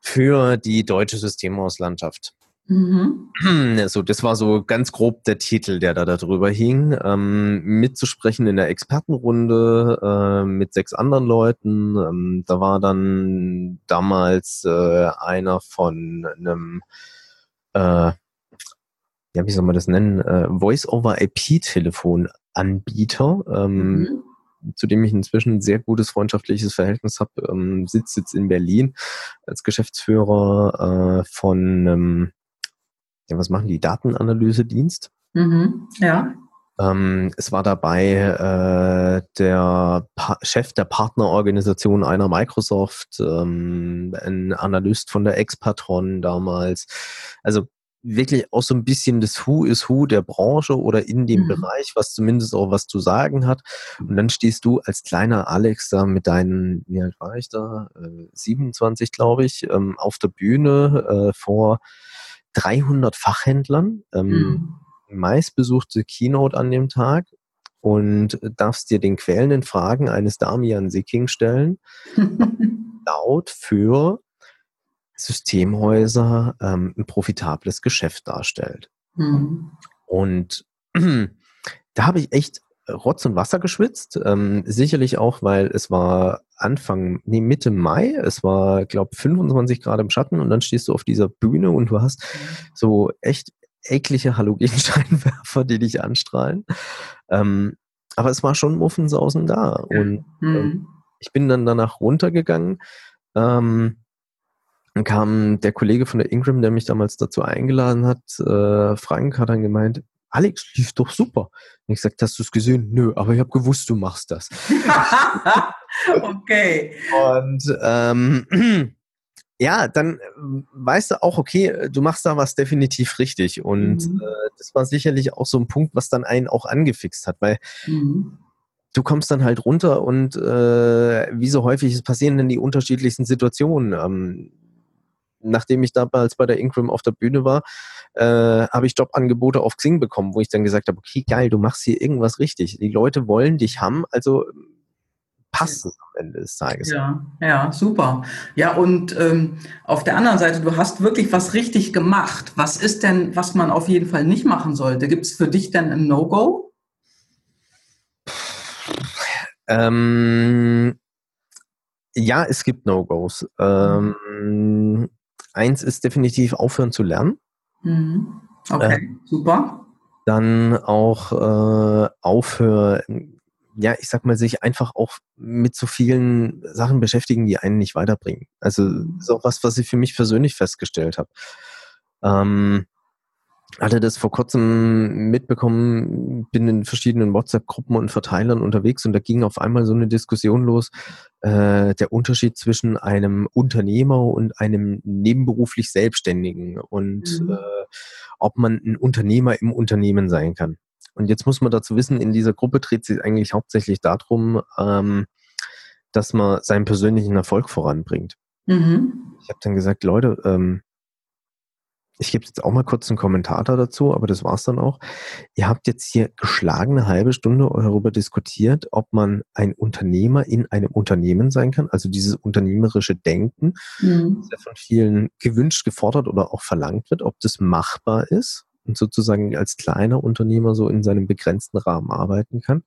für die deutsche Systemhauslandschaft. Mhm. Also das war so ganz grob der Titel, der da darüber hing. Ähm, mitzusprechen in der Expertenrunde äh, mit sechs anderen Leuten. Ähm, da war dann damals äh, einer von einem äh, ja, wie soll man das nennen, äh, Voice-over-IP-Telefon-Anbieter, ähm, mhm. zu dem ich inzwischen ein sehr gutes freundschaftliches Verhältnis habe, ähm, sitzt jetzt in Berlin als Geschäftsführer äh, von, ähm, ja, was machen die, Datenanalyse-Dienst? Mhm. Ja. Ähm, es war dabei äh, der pa Chef der Partnerorganisation einer Microsoft, ähm, ein Analyst von der Expatron damals. Also wirklich auch so ein bisschen das Who is Who der Branche oder in dem mhm. Bereich, was zumindest auch was zu sagen hat. Und dann stehst du als kleiner Alex da mit deinen, wie alt war ich da? Äh, 27, glaube ich, ähm, auf der Bühne äh, vor 300 Fachhändlern. Ähm, mhm meistbesuchte Keynote an dem Tag und darfst dir den quälenden Fragen eines Damian Sicking stellen, laut für Systemhäuser ähm, ein profitables Geschäft darstellt. Mhm. Und da habe ich echt Rotz und Wasser geschwitzt. Ähm, sicherlich auch, weil es war Anfang, nee, Mitte Mai, es war, glaube 25 Grad im Schatten und dann stehst du auf dieser Bühne und du hast so echt eklige Halogenscheinwerfer, die dich anstrahlen. Ähm, aber es war schon Muffensausen da. Und mhm. ähm, ich bin dann danach runtergegangen. Ähm, dann kam der Kollege von der Ingram, der mich damals dazu eingeladen hat, äh, Frank, hat dann gemeint, Alex, lief doch super. Und ich gesagt, hast du es gesehen? Nö, aber ich habe gewusst, du machst das. okay. Und ähm, ja, dann äh, weißt du auch, okay, du machst da was definitiv richtig. Und mhm. äh, das war sicherlich auch so ein Punkt, was dann einen auch angefixt hat, weil mhm. du kommst dann halt runter und äh, wie so häufig es passieren denn die unterschiedlichsten Situationen. Ähm, nachdem ich damals bei der Ingram auf der Bühne war, äh, habe ich Jobangebote auf Xing bekommen, wo ich dann gesagt habe, okay, geil, du machst hier irgendwas richtig. Die Leute wollen dich haben, also passt es am Ende des Tages. Ja, ja, super. Ja, und ähm, auf der anderen Seite, du hast wirklich was richtig gemacht. Was ist denn, was man auf jeden Fall nicht machen sollte? Gibt es für dich denn ein No-Go? Ähm, ja, es gibt No-Gos. Ähm, eins ist definitiv aufhören zu lernen. Mhm. Okay, äh, super. Dann auch äh, aufhören, ja, ich sag mal, sich einfach auch mit so vielen Sachen beschäftigen, die einen nicht weiterbringen. Also ist auch was, was ich für mich persönlich festgestellt habe. Ähm, hatte das vor kurzem mitbekommen, bin in verschiedenen WhatsApp-Gruppen und Verteilern unterwegs und da ging auf einmal so eine Diskussion los, äh, der Unterschied zwischen einem Unternehmer und einem nebenberuflich Selbstständigen und mhm. äh, ob man ein Unternehmer im Unternehmen sein kann. Und jetzt muss man dazu wissen, in dieser Gruppe dreht sich eigentlich hauptsächlich darum, ähm, dass man seinen persönlichen Erfolg voranbringt. Mhm. Ich habe dann gesagt, Leute, ähm, ich gebe jetzt auch mal kurz einen Kommentar dazu, aber das war's dann auch. Ihr habt jetzt hier geschlagene halbe Stunde darüber diskutiert, ob man ein Unternehmer in einem Unternehmen sein kann, also dieses unternehmerische Denken, mhm. das ja von vielen gewünscht, gefordert oder auch verlangt wird, ob das machbar ist und sozusagen als kleiner Unternehmer so in seinem begrenzten Rahmen arbeiten kann,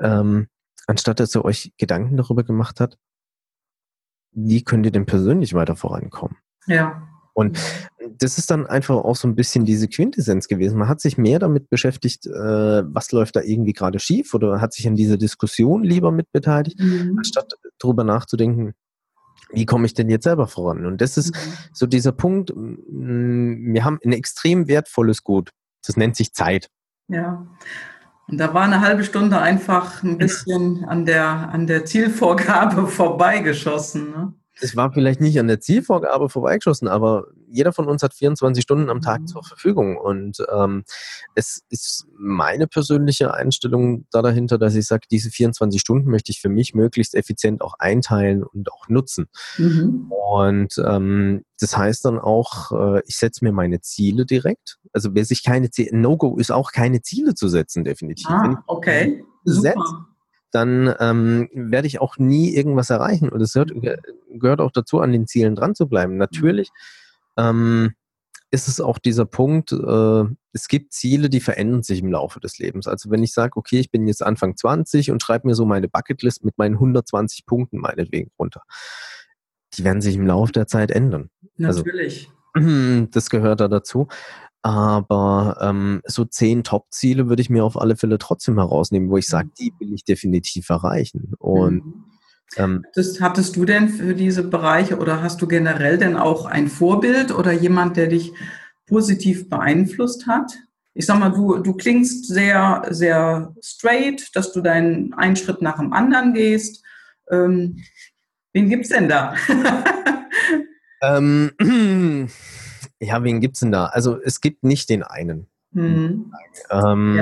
ähm, anstatt dass ihr euch Gedanken darüber gemacht hat, wie könnt ihr denn persönlich weiter vorankommen? Ja. Und das ist dann einfach auch so ein bisschen diese Quintessenz gewesen. Man hat sich mehr damit beschäftigt, äh, was läuft da irgendwie gerade schief oder hat sich an dieser Diskussion lieber mitbeteiligt, mhm. anstatt darüber nachzudenken, wie komme ich denn jetzt selber voran? Und das ist mhm. so dieser Punkt, wir haben ein extrem wertvolles Gut. Das nennt sich Zeit. Ja. Und da war eine halbe Stunde einfach ein bisschen an der, an der Zielvorgabe vorbeigeschossen. Ne? Es war vielleicht nicht an der Zielvorgabe vorbeigeschossen, aber jeder von uns hat 24 Stunden am Tag mhm. zur Verfügung. Und ähm, es ist meine persönliche Einstellung da dahinter, dass ich sage, diese 24 Stunden möchte ich für mich möglichst effizient auch einteilen und auch nutzen. Mhm. Und ähm, das heißt dann auch, äh, ich setze mir meine Ziele direkt. Also wer sich keine Ziele, No-Go ist auch keine Ziele zu setzen, definitiv. Ah, okay. Setzt, dann ähm, werde ich auch nie irgendwas erreichen. Und es gehört, gehört auch dazu, an den Zielen dran zu bleiben. Natürlich ähm, ist es auch dieser Punkt, äh, es gibt Ziele, die verändern sich im Laufe des Lebens. Also wenn ich sage, okay, ich bin jetzt Anfang 20 und schreibe mir so meine Bucketlist mit meinen 120 Punkten meinetwegen runter, die werden sich im Laufe der Zeit ändern. Also Natürlich. Also, das gehört da dazu. Aber ähm, so zehn Top-Ziele würde ich mir auf alle Fälle trotzdem herausnehmen, wo ich sage, mhm. die will ich definitiv erreichen. Und mhm. ähm, das hattest du denn für diese Bereiche oder hast du generell denn auch ein Vorbild oder jemand, der dich positiv beeinflusst hat? Ich sag mal, du, du klingst sehr, sehr straight, dass du deinen einen Schritt nach dem anderen gehst. Ähm, wen gibt's denn da? ähm, Ja, wen gibt's denn da? Also es gibt nicht den einen. Mhm. Ähm,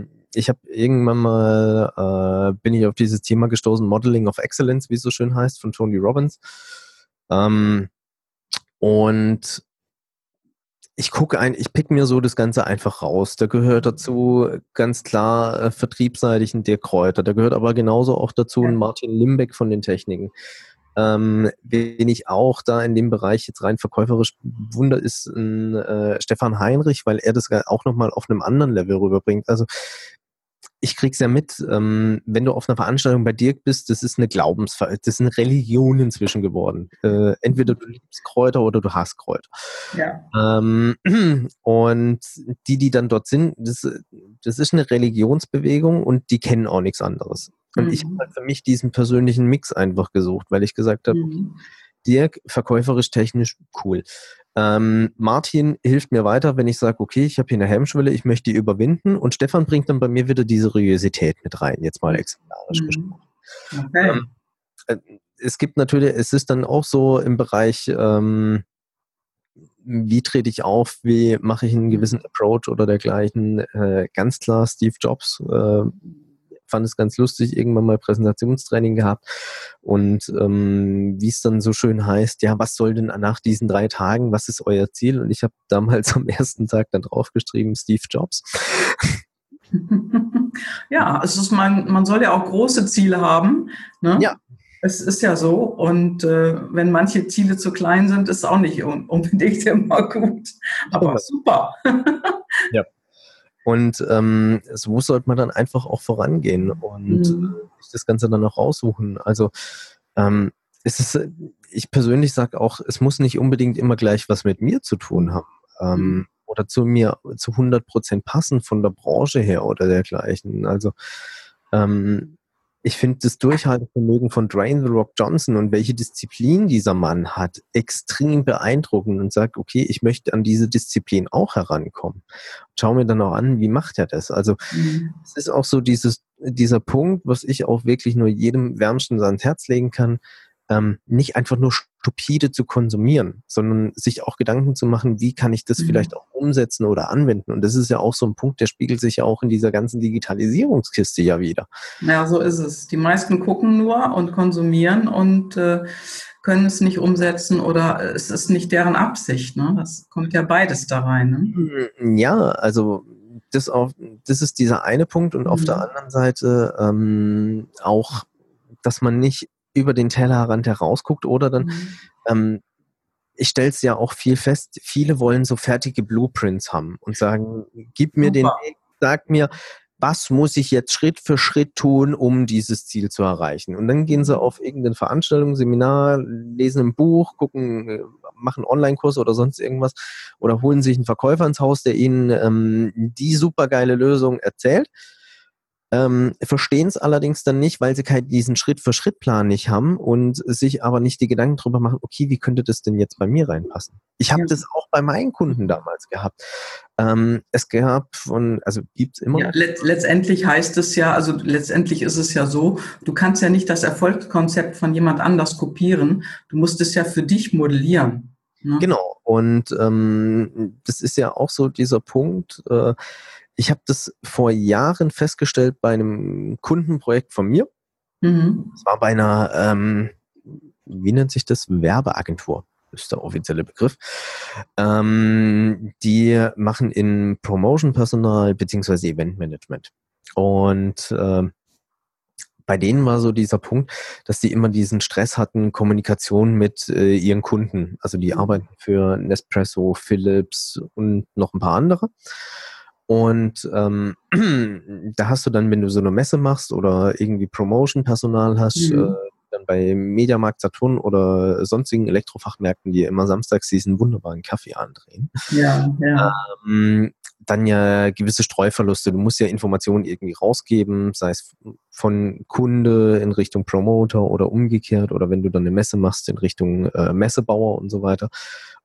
ja. Ich habe irgendwann mal, äh, bin ich auf dieses Thema gestoßen, Modeling of Excellence, wie es so schön heißt, von Tony Robbins. Ähm, und ich gucke ein, ich pick mir so das Ganze einfach raus. Da gehört dazu ganz klar äh, vertriebsseitig ein Dirk Kräuter. Da gehört aber genauso auch dazu ein Martin Limbeck von den Techniken. Ähm, wen ich auch da in dem Bereich jetzt rein verkäuferisch wunder, ist ein, äh, Stefan Heinrich, weil er das auch nochmal auf einem anderen Level rüberbringt. Also ich krieg's ja mit, ähm, wenn du auf einer Veranstaltung bei Dirk bist, das ist eine Glaubensver das sind Religionen inzwischen geworden. Äh, entweder du liebst Kräuter oder du hast Kräuter. Ja. Ähm, und die, die dann dort sind, das, das ist eine Religionsbewegung und die kennen auch nichts anderes. Und mhm. ich habe halt für mich diesen persönlichen Mix einfach gesucht, weil ich gesagt habe, mhm. Dirk, verkäuferisch, technisch, cool. Ähm, Martin hilft mir weiter, wenn ich sage, okay, ich habe hier eine Hemmschwelle, ich möchte die überwinden. Und Stefan bringt dann bei mir wieder die Seriosität mit rein, jetzt mal exemplarisch mhm. gesprochen. Okay. Ähm, äh, es gibt natürlich, es ist dann auch so im Bereich, ähm, wie trete ich auf, wie mache ich einen gewissen Approach oder dergleichen. Äh, ganz klar, Steve Jobs äh, fand es ganz lustig, irgendwann mal Präsentationstraining gehabt und ähm, wie es dann so schön heißt, ja, was soll denn nach diesen drei Tagen, was ist euer Ziel? Und ich habe damals am ersten Tag dann draufgeschrieben, Steve Jobs. Ja, es ist man, man soll ja auch große Ziele haben. Ne? Ja. Es ist ja so. Und äh, wenn manche Ziele zu klein sind, ist auch nicht unbedingt immer gut. Aber super. ja. Und ähm, so sollte man dann einfach auch vorangehen und mhm. Äh, das Ganze dann auch raussuchen. Also ähm, es ist, ich persönlich sage auch, es muss nicht unbedingt immer gleich was mit mir zu tun haben. Ähm, mhm. oder zu mir zu 100 Prozent passen von der Branche her oder dergleichen. Also ähm, ich finde das Durchhaltevermögen von Dwayne The Rock Johnson und welche Disziplin dieser Mann hat, extrem beeindruckend und sagt, okay, ich möchte an diese Disziplin auch herankommen. Schau mir dann auch an, wie macht er das? Also mhm. es ist auch so dieses, dieser Punkt, was ich auch wirklich nur jedem wärmsten ans Herz legen kann, ähm, nicht einfach nur stupide zu konsumieren, sondern sich auch Gedanken zu machen, wie kann ich das mhm. vielleicht auch umsetzen oder anwenden. Und das ist ja auch so ein Punkt, der spiegelt sich ja auch in dieser ganzen Digitalisierungskiste ja wieder. Ja, so ist es. Die meisten gucken nur und konsumieren und äh, können es nicht umsetzen oder es ist nicht deren Absicht. Ne? Das kommt ja beides da rein. Ne? Hm, ja, also das, auf, das ist dieser eine Punkt und mhm. auf der anderen Seite ähm, auch, dass man nicht über den Tellerrand herausguckt oder dann, mhm. ähm, ich stelle es ja auch viel fest, viele wollen so fertige Blueprints haben und sagen, gib mir Super. den Weg, sag mir, was muss ich jetzt Schritt für Schritt tun, um dieses Ziel zu erreichen? Und dann gehen sie mhm. auf irgendeine Veranstaltung, Seminar, lesen ein Buch, gucken, äh, machen Online-Kurs oder sonst irgendwas oder holen sich einen Verkäufer ins Haus, der ihnen ähm, die supergeile Lösung erzählt ähm, verstehen es allerdings dann nicht, weil sie keinen diesen Schritt-für-Schritt-Plan nicht haben und sich aber nicht die Gedanken darüber machen, okay, wie könnte das denn jetzt bei mir reinpassen? Ich habe ja. das auch bei meinen Kunden damals gehabt. Ähm, es gab von, also gibt es immer. Ja, let letztendlich heißt es ja, also letztendlich ist es ja so, du kannst ja nicht das Erfolgskonzept von jemand anders kopieren, du musst es ja für dich modellieren. Ne? Genau, und ähm, das ist ja auch so dieser Punkt, äh, ich habe das vor Jahren festgestellt bei einem Kundenprojekt von mir. Mhm. Das war bei einer, ähm, wie nennt sich das? Werbeagentur ist der offizielle Begriff. Ähm, die machen in Promotion-Personal bzw. Eventmanagement. Und äh, bei denen war so dieser Punkt, dass die immer diesen Stress hatten, Kommunikation mit äh, ihren Kunden. Also die mhm. arbeiten für Nespresso, Philips und noch ein paar andere. Und ähm, da hast du dann, wenn du so eine Messe machst oder irgendwie Promotion-Personal hast, mhm. äh, dann bei Mediamarkt Saturn oder sonstigen Elektrofachmärkten, die immer samstags diesen wunderbaren Kaffee andrehen. Ja, ja. Ähm, dann ja gewisse Streuverluste. Du musst ja Informationen irgendwie rausgeben, sei es von Kunde in Richtung Promoter oder umgekehrt oder wenn du dann eine Messe machst in Richtung äh, Messebauer und so weiter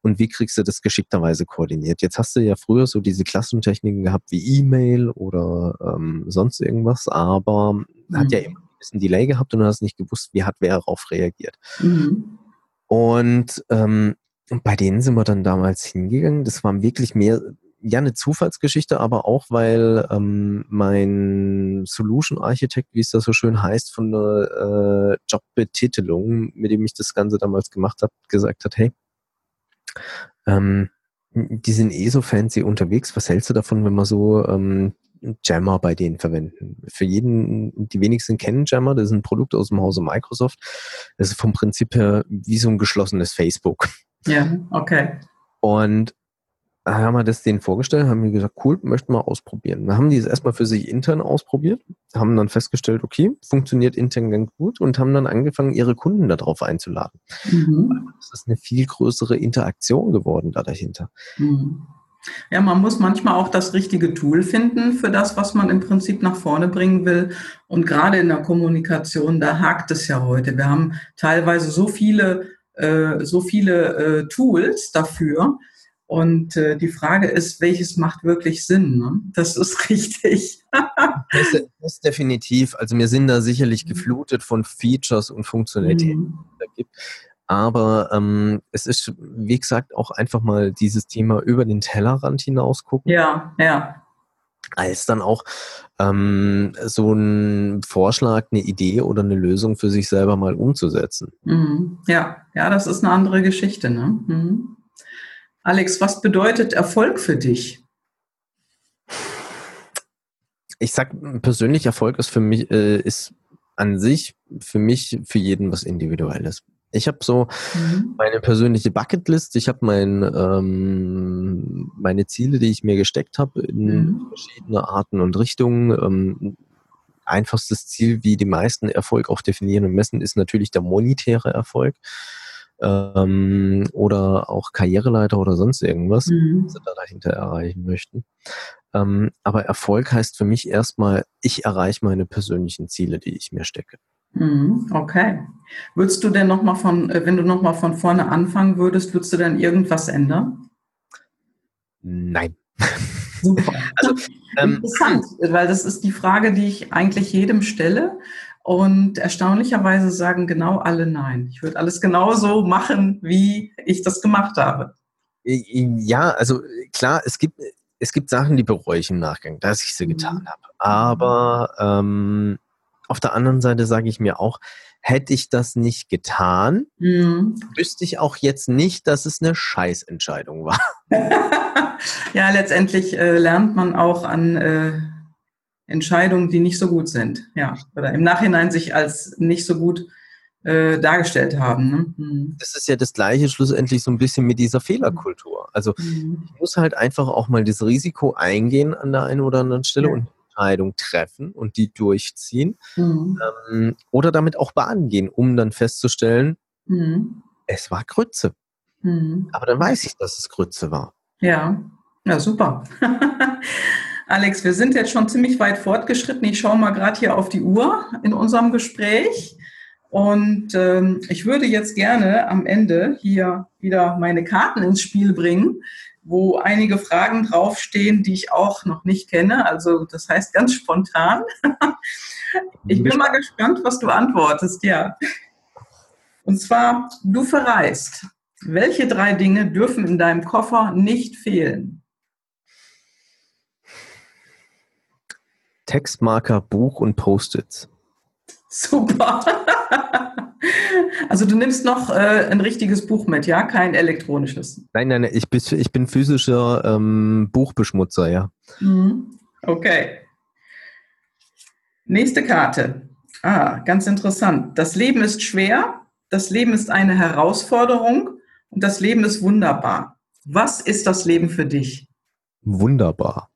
und wie kriegst du das geschickterweise koordiniert? Jetzt hast du ja früher so diese Klassentechniken gehabt wie E-Mail oder ähm, sonst irgendwas, aber mhm. hat ja immer bisschen Delay gehabt und du hast nicht gewusst, wie hat wer darauf reagiert. Mhm. Und ähm, bei denen sind wir dann damals hingegangen. Das war wirklich mehr, ja, eine Zufallsgeschichte, aber auch, weil ähm, mein Solution Architect, wie es da so schön heißt, von der äh, Jobbetitelung, mit dem ich das Ganze damals gemacht habe, gesagt hat, hey, ähm, die sind eh so fancy unterwegs. Was hältst du davon, wenn wir so ähm, Jammer bei denen verwenden? Für jeden, die wenigsten kennen Jammer, das ist ein Produkt aus dem Hause Microsoft. Das ist vom Prinzip her wie so ein geschlossenes Facebook. Ja, okay. Und haben wir das denen vorgestellt, haben wir gesagt, cool, möchten wir ausprobieren. Dann haben die es erstmal für sich intern ausprobiert, haben dann festgestellt, okay, funktioniert intern ganz gut und haben dann angefangen, ihre Kunden darauf einzuladen. Mhm. Das ist eine viel größere Interaktion geworden da dahinter. Mhm. Ja, man muss manchmal auch das richtige Tool finden für das, was man im Prinzip nach vorne bringen will. Und gerade in der Kommunikation, da hakt es ja heute. Wir haben teilweise so viele äh, so viele äh, Tools dafür. Und äh, die Frage ist, welches macht wirklich Sinn? Ne? Das ist richtig. das, das definitiv. Also wir sind da sicherlich geflutet von Features und Funktionalitäten, mhm. die es da gibt. Aber ähm, es ist, wie gesagt, auch einfach mal dieses Thema über den Tellerrand hinaus gucken. Ja, ja. Als dann auch ähm, so ein Vorschlag, eine Idee oder eine Lösung für sich selber mal umzusetzen. Mhm. Ja, ja, das ist eine andere Geschichte. Ne? Mhm. Alex, was bedeutet Erfolg für dich? Ich sag, persönlich Erfolg ist für mich, äh, ist an sich für mich, für jeden was Individuelles. Ich habe so mhm. meine persönliche Bucketlist, ich habe mein, ähm, meine Ziele, die ich mir gesteckt habe, in mhm. verschiedene Arten und Richtungen. Ähm, einfachstes Ziel, wie die meisten Erfolg auch definieren und messen, ist natürlich der monetäre Erfolg ähm, oder auch Karriereleiter oder sonst irgendwas, mhm. was sie da dahinter erreichen möchten. Ähm, aber Erfolg heißt für mich erstmal, ich erreiche meine persönlichen Ziele, die ich mir stecke. Mhm, okay. Würdest du denn nochmal von, äh, wenn du nochmal von vorne anfangen würdest, würdest du dann irgendwas ändern? Nein. Super. Also, ähm, Interessant, weil das ist die Frage, die ich eigentlich jedem stelle. Und erstaunlicherweise sagen genau alle Nein. Ich würde alles genauso machen, wie ich das gemacht habe. Ja, also klar, es gibt, es gibt Sachen, die bereue ich im Nachgang, dass ich sie mhm. getan habe. Aber ähm, auf der anderen Seite sage ich mir auch, hätte ich das nicht getan, mhm. wüsste ich auch jetzt nicht, dass es eine Scheißentscheidung war. ja, letztendlich äh, lernt man auch an äh, Entscheidungen, die nicht so gut sind, ja, oder im Nachhinein sich als nicht so gut äh, dargestellt haben. Ne? Mhm. Das ist ja das Gleiche schlussendlich so ein bisschen mit dieser Fehlerkultur. Also mhm. ich muss halt einfach auch mal das Risiko eingehen an der einen oder anderen Stelle ja. und Entscheidung treffen und die durchziehen mhm. ähm, oder damit auch baden gehen, um dann festzustellen, mhm. es war Grütze. Mhm. Aber dann weiß ich, dass es Grütze war. Ja, ja, super. Alex, wir sind jetzt schon ziemlich weit fortgeschritten. Ich schaue mal gerade hier auf die Uhr in unserem Gespräch. Und ähm, ich würde jetzt gerne am Ende hier wieder meine Karten ins Spiel bringen, wo einige Fragen draufstehen, die ich auch noch nicht kenne. Also das heißt ganz spontan. ich bin mal gespannt, was du antwortest, ja. Und zwar, du verreist. Welche drei Dinge dürfen in deinem Koffer nicht fehlen? Textmarker, Buch und Post-its. Super. Also du nimmst noch äh, ein richtiges Buch mit, ja? Kein elektronisches. Nein, nein, ich bin, ich bin physischer ähm, Buchbeschmutzer, ja. Mhm. Okay. Nächste Karte. Ah, ganz interessant. Das Leben ist schwer, das Leben ist eine Herausforderung und das Leben ist wunderbar. Was ist das Leben für dich? Wunderbar.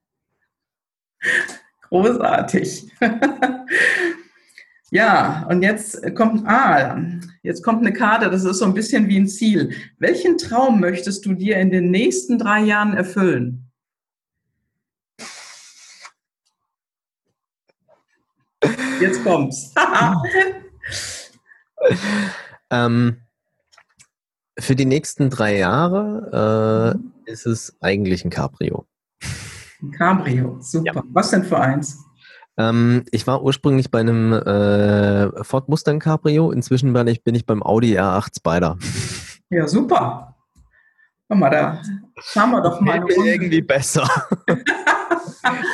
Großartig. ja, und jetzt kommt, ah, jetzt kommt eine Karte, das ist so ein bisschen wie ein Ziel. Welchen Traum möchtest du dir in den nächsten drei Jahren erfüllen? Jetzt kommt's. ähm, für die nächsten drei Jahre äh, ist es eigentlich ein Cabrio. Ein Cabrio, super. Ja. Was denn für eins? Ähm, ich war ursprünglich bei einem äh, Ford Mustang Cabrio, inzwischen bin ich, bin ich beim Audi R8 Spider. Ja, super. Guck mal, da schauen wir doch mal. Irgendwie besser.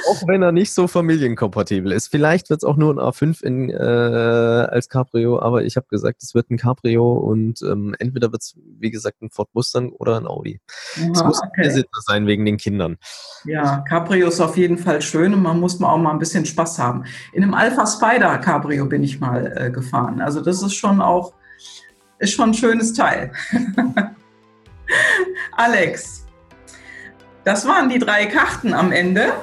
auch wenn er nicht so familienkompatibel ist. Vielleicht wird es auch nur ein A5 in, äh, als Cabrio, aber ich habe gesagt, es wird ein Cabrio und ähm, entweder wird es, wie gesagt, ein Ford Mustang oder ein Audi. Es muss okay. ein Besitzer sein wegen den Kindern. Ja, Cabrio ist auf jeden Fall schön und man muss mal auch mal ein bisschen Spaß haben. In einem Alpha Spider Cabrio bin ich mal äh, gefahren. Also das ist schon auch, ist schon ein schönes Teil. Alex, das waren die drei Karten am Ende.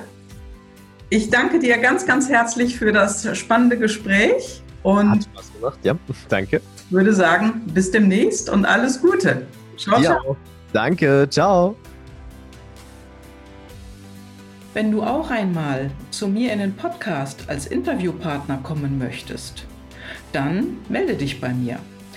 Ich danke dir ganz, ganz herzlich für das spannende Gespräch und Hat Spaß gemacht, ja, danke. Würde sagen, bis demnächst und alles Gute. Ciao, ciao. Danke, ciao. Wenn du auch einmal zu mir in den Podcast als Interviewpartner kommen möchtest, dann melde dich bei mir.